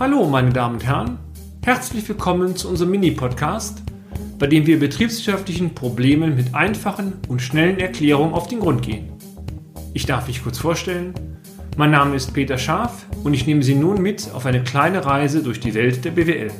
Hallo, meine Damen und Herren. Herzlich willkommen zu unserem Mini-Podcast, bei dem wir betriebswirtschaftlichen Problemen mit einfachen und schnellen Erklärungen auf den Grund gehen. Ich darf mich kurz vorstellen. Mein Name ist Peter Scharf und ich nehme Sie nun mit auf eine kleine Reise durch die Welt der BWL.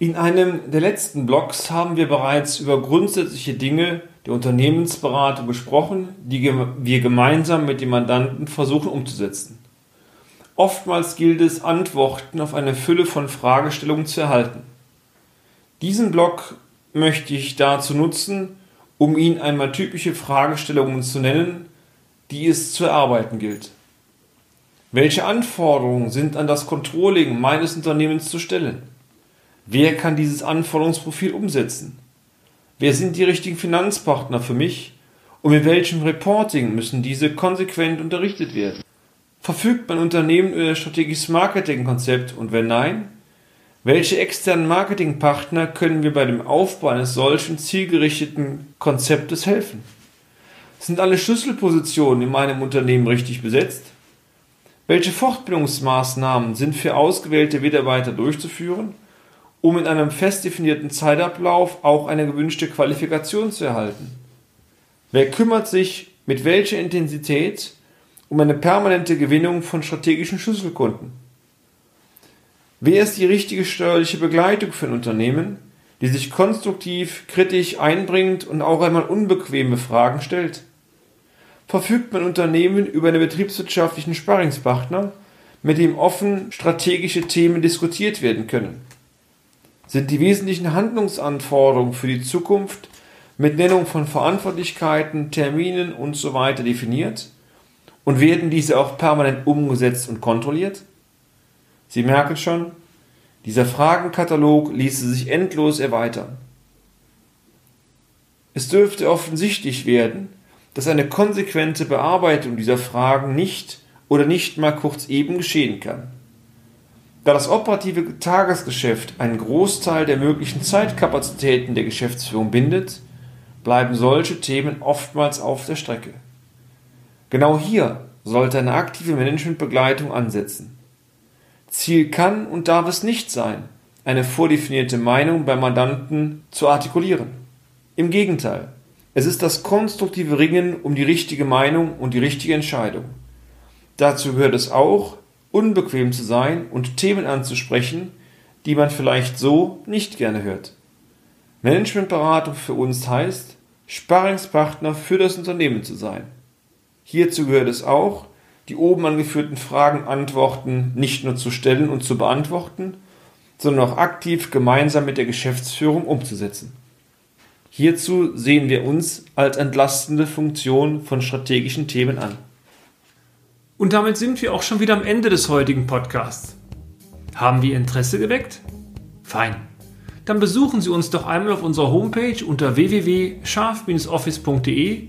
In einem der letzten Blogs haben wir bereits über grundsätzliche Dinge der Unternehmensberatung gesprochen, die wir gemeinsam mit dem Mandanten versuchen umzusetzen. Oftmals gilt es, Antworten auf eine Fülle von Fragestellungen zu erhalten. Diesen Blog möchte ich dazu nutzen, um Ihnen einmal typische Fragestellungen zu nennen, die es zu erarbeiten gilt. Welche Anforderungen sind an das Controlling meines Unternehmens zu stellen? Wer kann dieses Anforderungsprofil umsetzen? Wer sind die richtigen Finanzpartner für mich? Und mit welchem Reporting müssen diese konsequent unterrichtet werden? Verfügt mein Unternehmen über ein strategisches Marketingkonzept und wenn nein, welche externen Marketingpartner können mir bei dem Aufbau eines solchen zielgerichteten Konzeptes helfen? Sind alle Schlüsselpositionen in meinem Unternehmen richtig besetzt? Welche Fortbildungsmaßnahmen sind für ausgewählte Mitarbeiter durchzuführen, um in einem fest definierten Zeitablauf auch eine gewünschte Qualifikation zu erhalten? Wer kümmert sich mit welcher Intensität um eine permanente Gewinnung von strategischen Schlüsselkunden. Wer ist die richtige steuerliche Begleitung für ein Unternehmen, die sich konstruktiv, kritisch einbringt und auch einmal unbequeme Fragen stellt? Verfügt mein Unternehmen über einen betriebswirtschaftlichen Sparringspartner, mit dem offen strategische Themen diskutiert werden können? Sind die wesentlichen Handlungsanforderungen für die Zukunft mit Nennung von Verantwortlichkeiten, Terminen usw. So definiert? Und werden diese auch permanent umgesetzt und kontrolliert? Sie merken schon, dieser Fragenkatalog ließe sich endlos erweitern. Es dürfte offensichtlich werden, dass eine konsequente Bearbeitung dieser Fragen nicht oder nicht mal kurz eben geschehen kann. Da das operative Tagesgeschäft einen Großteil der möglichen Zeitkapazitäten der Geschäftsführung bindet, bleiben solche Themen oftmals auf der Strecke. Genau hier sollte eine aktive Managementbegleitung ansetzen. Ziel kann und darf es nicht sein, eine vordefinierte Meinung beim Mandanten zu artikulieren. Im Gegenteil, es ist das konstruktive Ringen um die richtige Meinung und die richtige Entscheidung. Dazu gehört es auch, unbequem zu sein und Themen anzusprechen, die man vielleicht so nicht gerne hört. Managementberatung für uns heißt, Sparringspartner für das Unternehmen zu sein. Hierzu gehört es auch, die oben angeführten Fragen Antworten nicht nur zu stellen und zu beantworten, sondern auch aktiv gemeinsam mit der Geschäftsführung umzusetzen. Hierzu sehen wir uns als entlastende Funktion von strategischen Themen an. Und damit sind wir auch schon wieder am Ende des heutigen Podcasts. Haben wir Interesse geweckt? Fein. Dann besuchen Sie uns doch einmal auf unserer Homepage unter www.scharf-office.de